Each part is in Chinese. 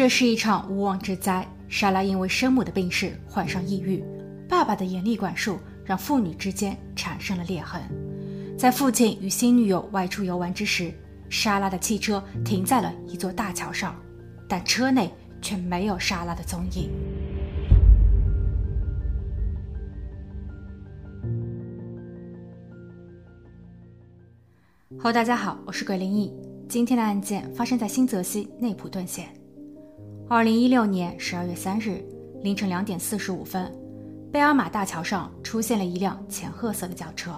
这是一场无妄之灾。莎拉因为生母的病逝患上抑郁，爸爸的严厉管束让父女之间产生了裂痕。在父亲与新女友外出游玩之时，莎拉的汽车停在了一座大桥上，但车内却没有莎拉的踪影。哈喽，大家好，我是鬼灵异。今天的案件发生在新泽西内普顿县。二零一六年十二月三日凌晨两点四十五分，贝尔马大桥上出现了一辆浅褐色的轿车，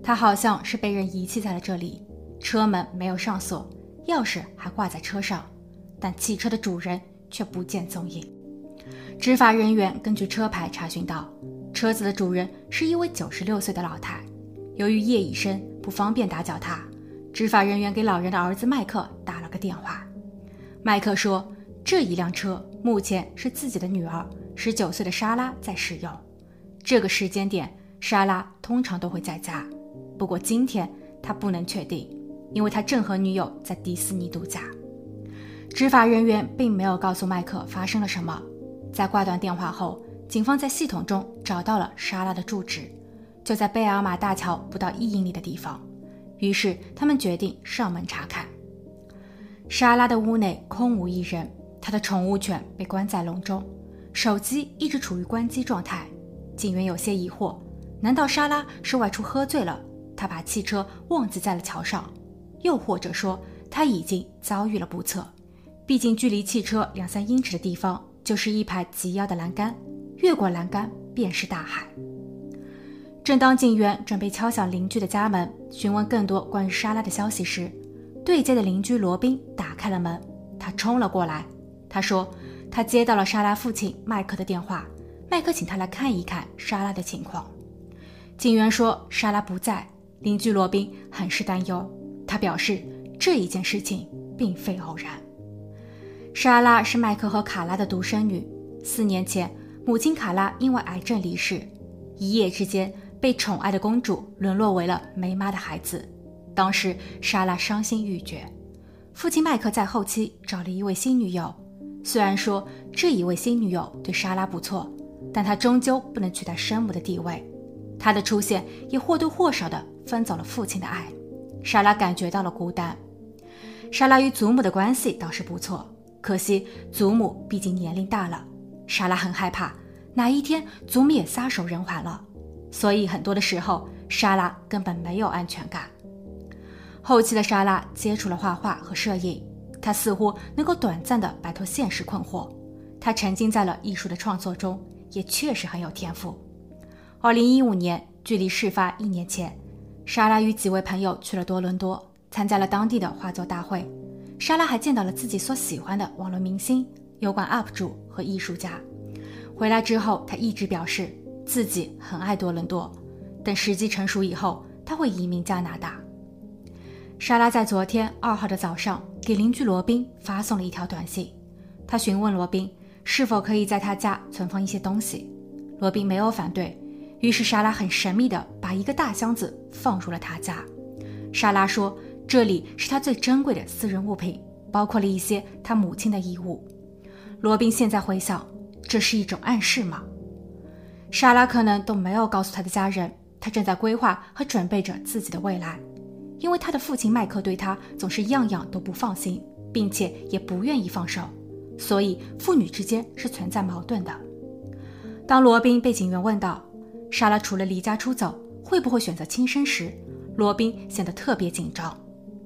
它好像是被人遗弃在了这里。车门没有上锁，钥匙还挂在车上，但汽车的主人却不见踪影。执法人员根据车牌查询到，车子的主人是一位九十六岁的老太。由于夜已深，不方便打搅他，执法人员给老人的儿子麦克打了个电话。麦克说，这一辆车目前是自己的女儿十九岁的莎拉在使用。这个时间点，莎拉通常都会在家，不过今天他不能确定。因为他正和女友在迪士尼度假，执法人员并没有告诉麦克发生了什么。在挂断电话后，警方在系统中找到了莎拉的住址，就在贝尔马大桥不到一英里的地方。于是他们决定上门查看。莎拉的屋内空无一人，他的宠物犬被关在笼中，手机一直处于关机状态。警员有些疑惑：难道莎拉是外出喝醉了？她把汽车忘记在了桥上？又或者说，他已经遭遇了不测。毕竟，距离汽车两三英尺的地方就是一排及腰的栏杆，越过栏杆便是大海。正当警员准备敲响邻居的家门，询问更多关于莎拉的消息时，对街的邻居罗宾打开了门。他冲了过来，他说他接到了莎拉父亲麦克的电话，麦克请他来看一看莎拉的情况。警员说莎拉不在，邻居罗宾很是担忧。他表示，这一件事情并非偶然。莎拉是麦克和卡拉的独生女。四年前，母亲卡拉因为癌症离世，一夜之间被宠爱的公主沦落为了没妈的孩子。当时，莎拉伤心欲绝。父亲麦克在后期找了一位新女友，虽然说这一位新女友对莎拉不错，但她终究不能取代生母的地位。她的出现也或多或少地分走了父亲的爱。莎拉感觉到了孤单。莎拉与祖母的关系倒是不错，可惜祖母毕竟年龄大了，莎拉很害怕哪一天祖母也撒手人寰了，所以很多的时候莎拉根本没有安全感。后期的莎拉接触了画画和摄影，他似乎能够短暂的摆脱现实困惑，他沉浸在了艺术的创作中，也确实很有天赋。二零一五年，距离事发一年前。莎拉与几位朋友去了多伦多，参加了当地的画作大会。莎拉还见到了自己所喜欢的网络明星、油管 UP 主和艺术家。回来之后，她一直表示自己很爱多伦多，等时机成熟以后，她会移民加拿大。莎拉在昨天二号的早上给邻居罗宾发送了一条短信，她询问罗宾是否可以在他家存放一些东西，罗宾没有反对。于是，莎拉很神秘地把一个大箱子放入了他家。莎拉说：“这里是她最珍贵的私人物品，包括了一些她母亲的衣物。”罗宾现在回想，这是一种暗示吗？莎拉可能都没有告诉他的家人，她正在规划和准备着自己的未来，因为他的父亲麦克对他总是样样都不放心，并且也不愿意放手，所以父女之间是存在矛盾的。当罗宾被警员问到，莎拉除了离家出走，会不会选择轻生时，罗宾显得特别紧张。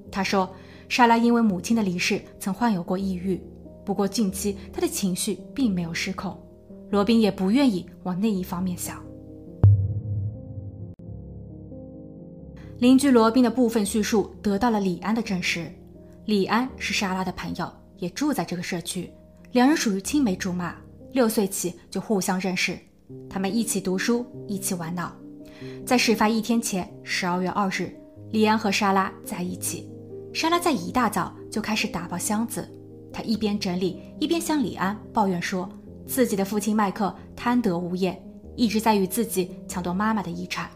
他说，莎拉因为母亲的离世曾患有过抑郁，不过近期她的情绪并没有失控。罗宾也不愿意往那一方面想。邻居罗宾的部分叙述得到了李安的证实。李安是莎拉的朋友，也住在这个社区，两人属于青梅竹马，六岁起就互相认识。他们一起读书，一起玩闹。在事发一天前，十二月二日，李安和莎拉在一起。莎拉在一大早就开始打包箱子，她一边整理，一边向李安抱怨说，自己的父亲麦克贪得无厌，一直在与自己抢夺妈妈的遗产。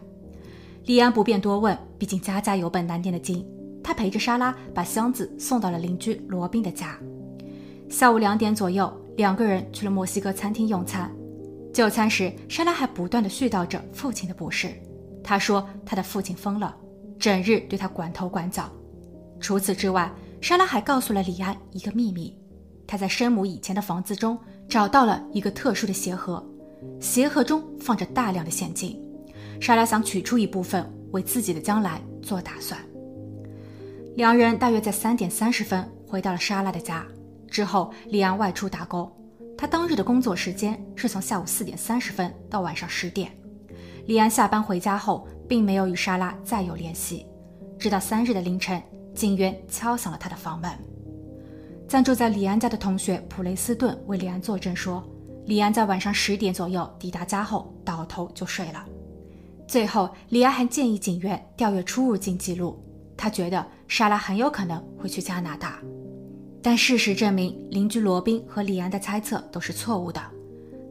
李安不便多问，毕竟家家有本难念的经。他陪着莎拉把箱子送到了邻居罗宾的家。下午两点左右，两个人去了墨西哥餐厅用餐。就餐时，莎拉还不断的絮叨着父亲的不是。她说她的父亲疯了，整日对她管头管脚。除此之外，莎拉还告诉了李安一个秘密：她在生母以前的房子中找到了一个特殊的鞋盒，鞋盒中放着大量的现金。莎拉想取出一部分，为自己的将来做打算。两人大约在三点三十分回到了莎拉的家，之后李安外出打工。他当日的工作时间是从下午四点三十分到晚上十点。李安下班回家后，并没有与莎拉再有联系，直到三日的凌晨，警员敲响了他的房门。暂住在李安家的同学普雷斯顿为李安作证说，李安在晚上十点左右抵达家后倒头就睡了。最后，李安还建议警员调阅出入境记录，他觉得莎拉很有可能会去加拿大。但事实证明，邻居罗宾和李安的猜测都是错误的。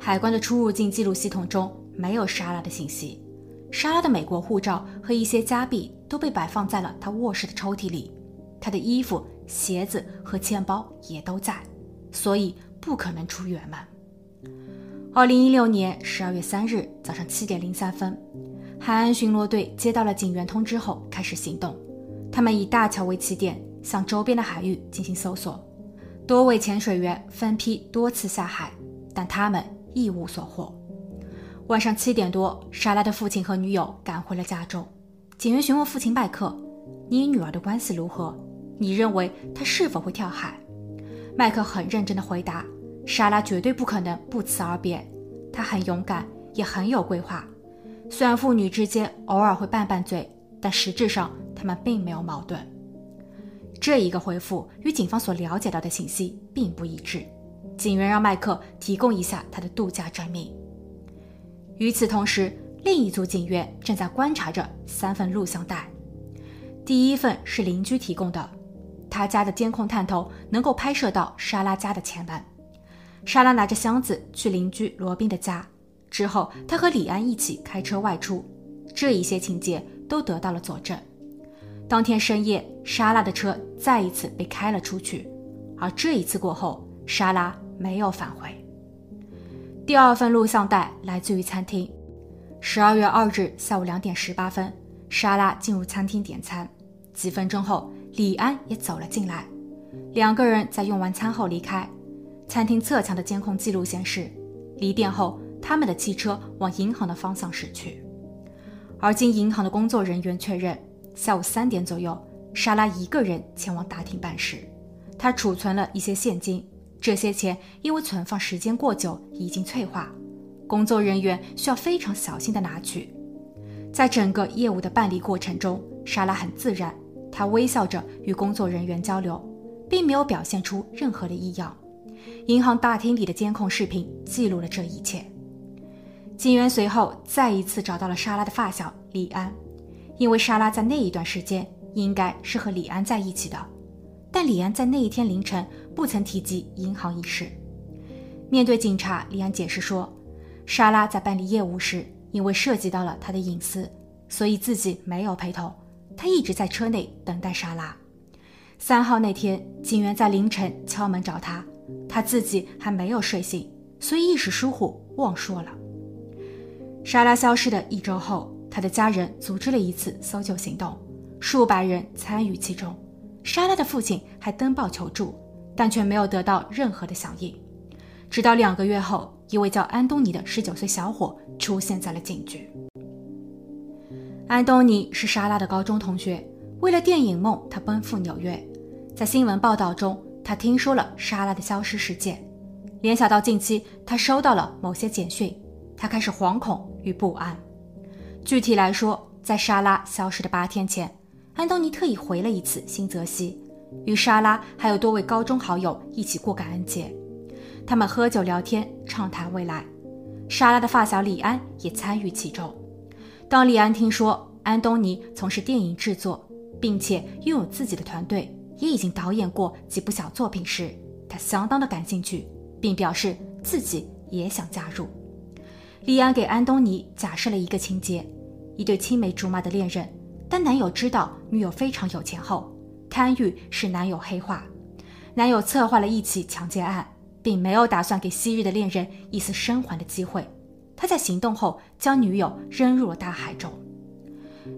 海关的出入境记录系统中没有莎拉的信息，莎拉的美国护照和一些加币都被摆放在了他卧室的抽屉里，他的衣服、鞋子和钱包也都在，所以不可能出远门。二零一六年十二月三日早上七点零三分，海岸巡逻队接到了警员通知后开始行动，他们以大桥为起点。向周边的海域进行搜索，多位潜水员分批多次下海，但他们一无所获。晚上七点多，莎拉的父亲和女友赶回了家中。警员询问父亲麦克：“你与女儿的关系如何？你认为她是否会跳海？”麦克很认真地回答：“莎拉绝对不可能不辞而别，她很勇敢，也很有规划。虽然父女之间偶尔会拌拌嘴，但实质上他们并没有矛盾。”这一个回复与警方所了解到的信息并不一致。警员让麦克提供一下他的度假证明。与此同时，另一组警员正在观察着三份录像带。第一份是邻居提供的，他家的监控探头能够拍摄到莎拉家的前门。莎拉拿着箱子去邻居罗宾的家，之后他和李安一起开车外出，这一些情节都得到了佐证。当天深夜，莎拉的车再一次被开了出去，而这一次过后，莎拉没有返回。第二份录像带来自于餐厅。十二月二日下午两点十八分，莎拉进入餐厅点餐，几分钟后，李安也走了进来，两个人在用完餐后离开。餐厅侧墙的监控记录显示，离店后，他们的汽车往银行的方向驶去，而经银行的工作人员确认。下午三点左右，莎拉一个人前往大厅办事。她储存了一些现金，这些钱因为存放时间过久已经脆化，工作人员需要非常小心地拿取。在整个业务的办理过程中，莎拉很自然，她微笑着与工作人员交流，并没有表现出任何的异样。银行大厅里的监控视频记录了这一切。警员随后再一次找到了莎拉的发小李安。因为莎拉在那一段时间应该是和李安在一起的，但李安在那一天凌晨不曾提及银行一事。面对警察，李安解释说，莎拉在办理业务时，因为涉及到了他的隐私，所以自己没有陪同，他一直在车内等待莎拉。三号那天，警员在凌晨敲门找他，他自己还没有睡醒，所以一时疏忽忘说了。莎拉消失的一周后。他的家人组织了一次搜救行动，数百人参与其中。莎拉的父亲还登报求助，但却没有得到任何的响应。直到两个月后，一位叫安东尼的十九岁小伙出现在了警局。安东尼是莎拉的高中同学，为了电影梦，他奔赴纽约。在新闻报道中，他听说了莎拉的消失事件，联想到近期他收到了某些简讯，他开始惶恐与不安。具体来说，在莎拉消失的八天前，安东尼特意回了一次新泽西，与莎拉还有多位高中好友一起过感恩节。他们喝酒聊天，畅谈未来。莎拉的发小李安也参与其中。当李安听说安东尼从事电影制作，并且拥有自己的团队，也已经导演过几部小作品时，他相当的感兴趣，并表示自己也想加入。李安给安东尼假设了一个情节：一对青梅竹马的恋人，当男友知道女友非常有钱后，贪欲使男友黑化，男友策划了一起抢劫案，并没有打算给昔日的恋人一丝生还的机会。他在行动后将女友扔入了大海中。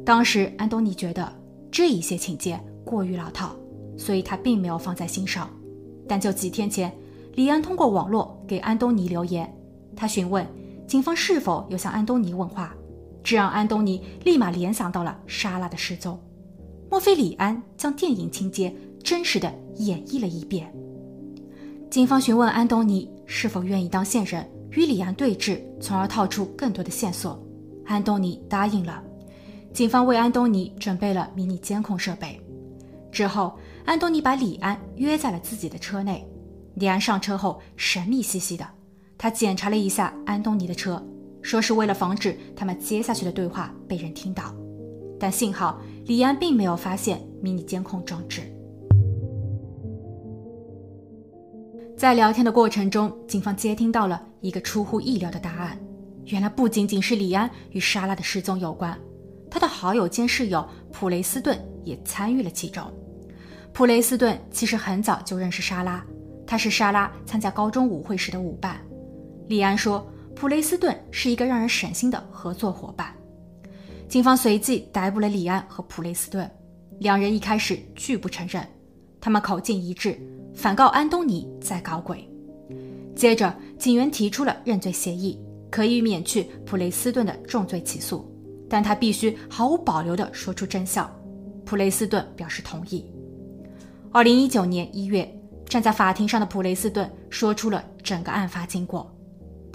当时安东尼觉得这一些情节过于老套，所以他并没有放在心上。但就几天前，李安通过网络给安东尼留言，他询问警方是否有向安东尼问话，这让安东尼立马联想到了莎拉的失踪。莫非李安将电影情节真实的演绎了一遍？警方询问安东尼是否愿意当线人与李安对峙，从而套出更多的线索。安东尼答应了。警方为安东尼准备了迷你监控设备。之后，安东尼把李安约在了自己的车内。李安上车后，神秘兮兮的，他检查了一下安东尼的车，说是为了防止他们接下去的对话被人听到。但幸好，李安并没有发现迷你监控装置。在聊天的过程中，警方接听到了一个出乎意料的答案：原来不仅仅是李安与莎拉的失踪有关。他的好友兼室友普雷斯顿也参与了其中。普雷斯顿其实很早就认识莎拉，他是莎拉参加高中舞会时的舞伴。李安说，普雷斯顿是一个让人省心的合作伙伴。警方随即逮捕了李安和普雷斯顿，两人一开始拒不承认，他们口径一致，反告安东尼在搞鬼。接着，警员提出了认罪协议，可以免去普雷斯顿的重罪起诉。但他必须毫无保留地说出真相。普雷斯顿表示同意。二零一九年一月，站在法庭上的普雷斯顿说出了整个案发经过。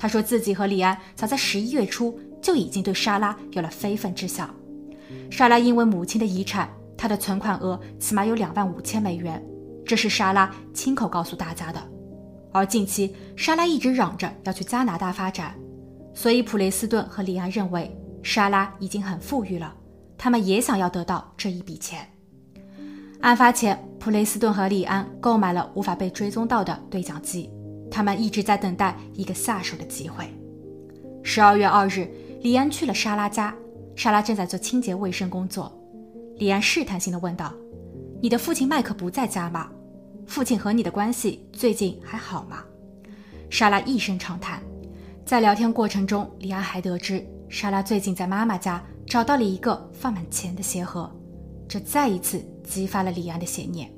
他说自己和李安早在十一月初就已经对莎拉有了非分之想。莎拉因为母亲的遗产，她的存款额起码有两万五千美元，这是莎拉亲口告诉大家的。而近期，莎拉一直嚷着要去加拿大发展，所以普雷斯顿和李安认为。莎拉已经很富裕了，他们也想要得到这一笔钱。案发前，普雷斯顿和李安购买了无法被追踪到的对讲机，他们一直在等待一个下手的机会。十二月二日，李安去了莎拉家，莎拉正在做清洁卫生工作。李安试探性的问道：“你的父亲麦克不在家吗？父亲和你的关系最近还好吗？”莎拉一声长叹。在聊天过程中，李安还得知。莎拉最近在妈妈家找到了一个放满钱的鞋盒，这再一次激发了李安的邪念。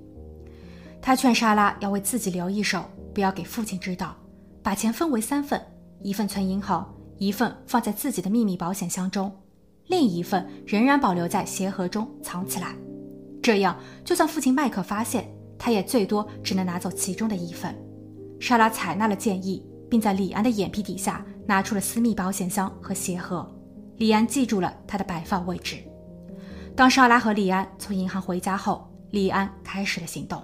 他劝莎拉要为自己留一手，不要给父亲知道，把钱分为三份：一份存银行，一份放在自己的秘密保险箱中，另一份仍然保留在鞋盒中藏起来。这样，就算父亲麦克发现，他也最多只能拿走其中的一份。莎拉采纳了建议，并在李安的眼皮底下。拿出了私密保险箱和鞋盒，李安记住了他的摆放位置。当莎拉和李安从银行回家后，李安开始了行动。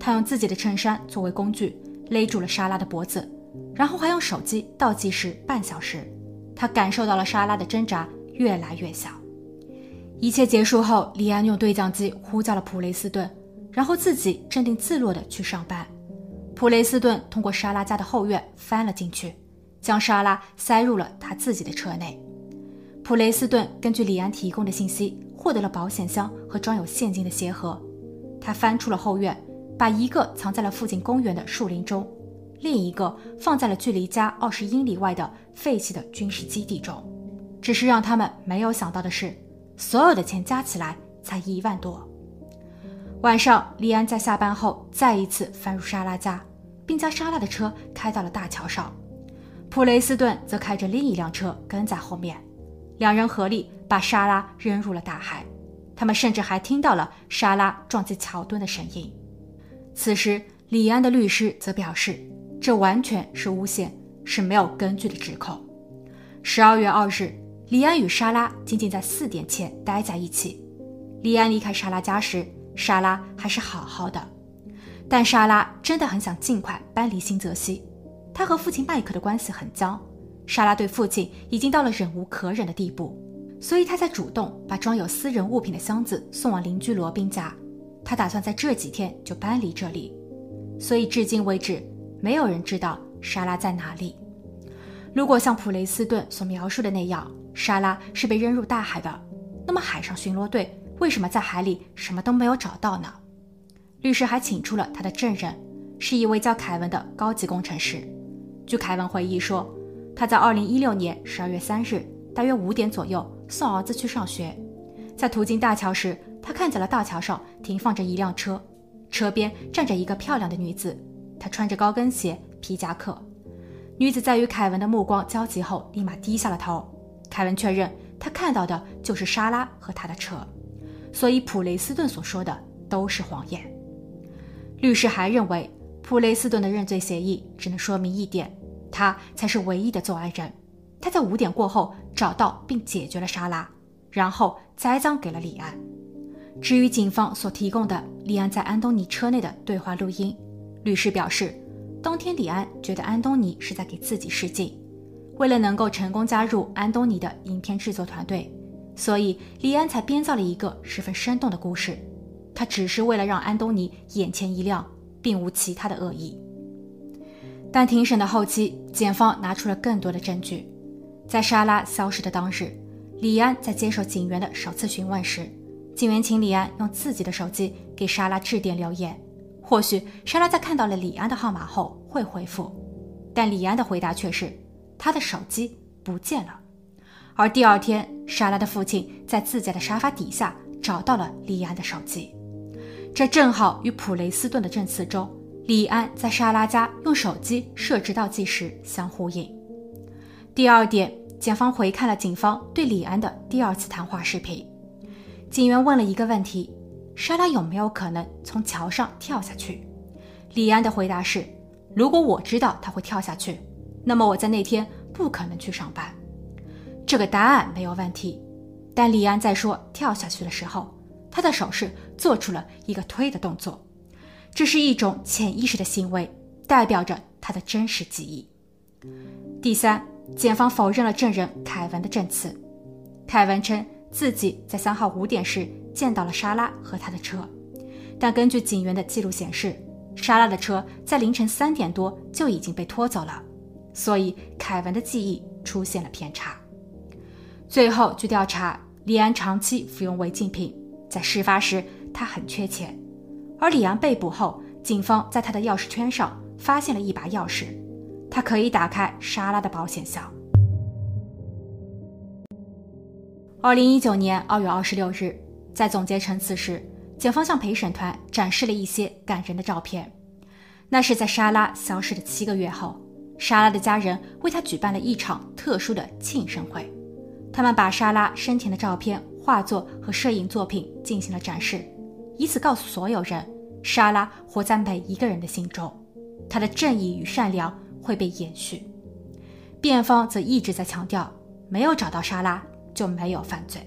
他用自己的衬衫作为工具，勒住了莎拉的脖子，然后还用手机倒计时半小时。他感受到了莎拉的挣扎越来越小。一切结束后，李安用对讲机呼叫了普雷斯顿，然后自己镇定自若地去上班。普雷斯顿通过莎拉家的后院翻了进去。将莎拉塞入了他自己的车内。普雷斯顿根据李安提供的信息，获得了保险箱和装有现金的鞋盒。他翻出了后院，把一个藏在了附近公园的树林中，另一个放在了距离家二十英里外的废弃的军事基地中。只是让他们没有想到的是，所有的钱加起来才一万多。晚上，李安在下班后再一次翻入莎拉家，并将莎拉的车开到了大桥上。普雷斯顿则开着另一辆车跟在后面，两人合力把莎拉扔入了大海。他们甚至还听到了莎拉撞击桥墩的声音。此时，李安的律师则表示，这完全是诬陷，是没有根据的指控。十二月二日，李安与莎拉仅仅在四点前待在一起。李安离开莎拉家时，莎拉还是好好的，但莎拉真的很想尽快搬离新泽西。他和父亲麦克的关系很僵，莎拉对父亲已经到了忍无可忍的地步，所以他才主动把装有私人物品的箱子送往邻居罗宾家。他打算在这几天就搬离这里，所以至今为止，没有人知道莎拉在哪里。如果像普雷斯顿所描述的那样，莎拉是被扔入大海的，那么海上巡逻队为什么在海里什么都没有找到呢？律师还请出了他的证人。是一位叫凯文的高级工程师。据凯文回忆说，他在2016年12月3日大约五点左右送儿子去上学，在途经大桥时，他看见了大桥上停放着一辆车，车边站着一个漂亮的女子，她穿着高跟鞋、皮夹克。女子在与凯文的目光交集后，立马低下了头。凯文确认，他看到的就是莎拉和他的车，所以普雷斯顿所说的都是谎言。律师还认为，普雷斯顿的认罪协议只能说明一点：他才是唯一的作案人。他在五点过后找到并解决了莎拉，然后栽赃给了李安。至于警方所提供的李安在安东尼车内的对话录音，律师表示。当天，李安觉得安东尼是在给自己试镜，为了能够成功加入安东尼的影片制作团队，所以李安才编造了一个十分生动的故事。他只是为了让安东尼眼前一亮，并无其他的恶意。但庭审的后期，检方拿出了更多的证据。在莎拉消失的当日，李安在接受警员的首次询问时，警员请李安用自己的手机给莎拉致电留言。或许莎拉在看到了李安的号码后会回复，但李安的回答却是他的手机不见了。而第二天，莎拉的父亲在自家的沙发底下找到了李安的手机，这正好与普雷斯顿的证词中李安在莎拉家用手机设置倒计时相呼应。第二点，检方回看了警方对李安的第二次谈话视频，警员问了一个问题。莎拉有没有可能从桥上跳下去？李安的回答是：如果我知道他会跳下去，那么我在那天不可能去上班。这个答案没有问题。但李安在说跳下去的时候，他的手势做出了一个推的动作，这是一种潜意识的行为，代表着他的真实记忆。第三，检方否认了证人凯文的证词。凯文称自己在三号五点时。见到了莎拉和他的车，但根据警员的记录显示，莎拉的车在凌晨三点多就已经被拖走了，所以凯文的记忆出现了偏差。最后，据调查，李安长期服用违禁品，在事发时他很缺钱，而李安被捕后，警方在他的钥匙圈上发现了一把钥匙，他可以打开莎拉的保险箱。二零一九年二月二十六日。在总结陈词时，检方向陪审团展示了一些感人的照片。那是在莎拉消失的七个月后，莎拉的家人为她举办了一场特殊的庆生会。他们把莎拉生前的照片、画作和摄影作品进行了展示，以此告诉所有人：莎拉活在每一个人的心中，她的正义与善良会被延续。辩方则一直在强调，没有找到莎拉就没有犯罪。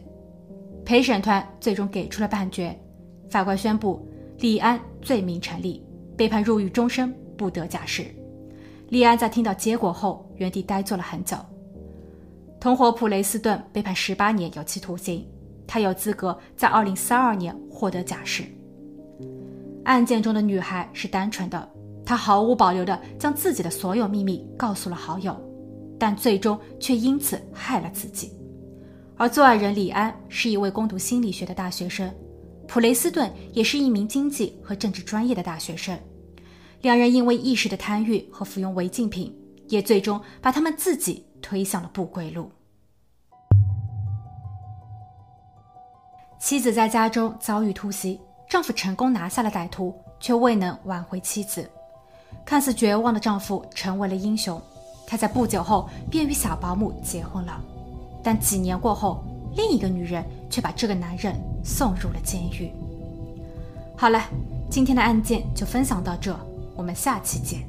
陪审团最终给出了判决，法官宣布李安罪名成立，被判入狱终身，不得假释。李安在听到结果后，原地呆坐了很久。同伙普雷斯顿被判十八年有期徒刑，他有资格在二零三二年获得假释。案件中的女孩是单纯的，她毫无保留地将自己的所有秘密告诉了好友，但最终却因此害了自己。而作案人李安是一位攻读心理学的大学生，普雷斯顿也是一名经济和政治专业的大学生。两人因为一时的贪欲和服用违禁品，也最终把他们自己推向了不归路。妻子在家中遭遇突袭，丈夫成功拿下了歹徒，却未能挽回妻子。看似绝望的丈夫成为了英雄，他在不久后便与小保姆结婚了。但几年过后，另一个女人却把这个男人送入了监狱。好了，今天的案件就分享到这，我们下期见。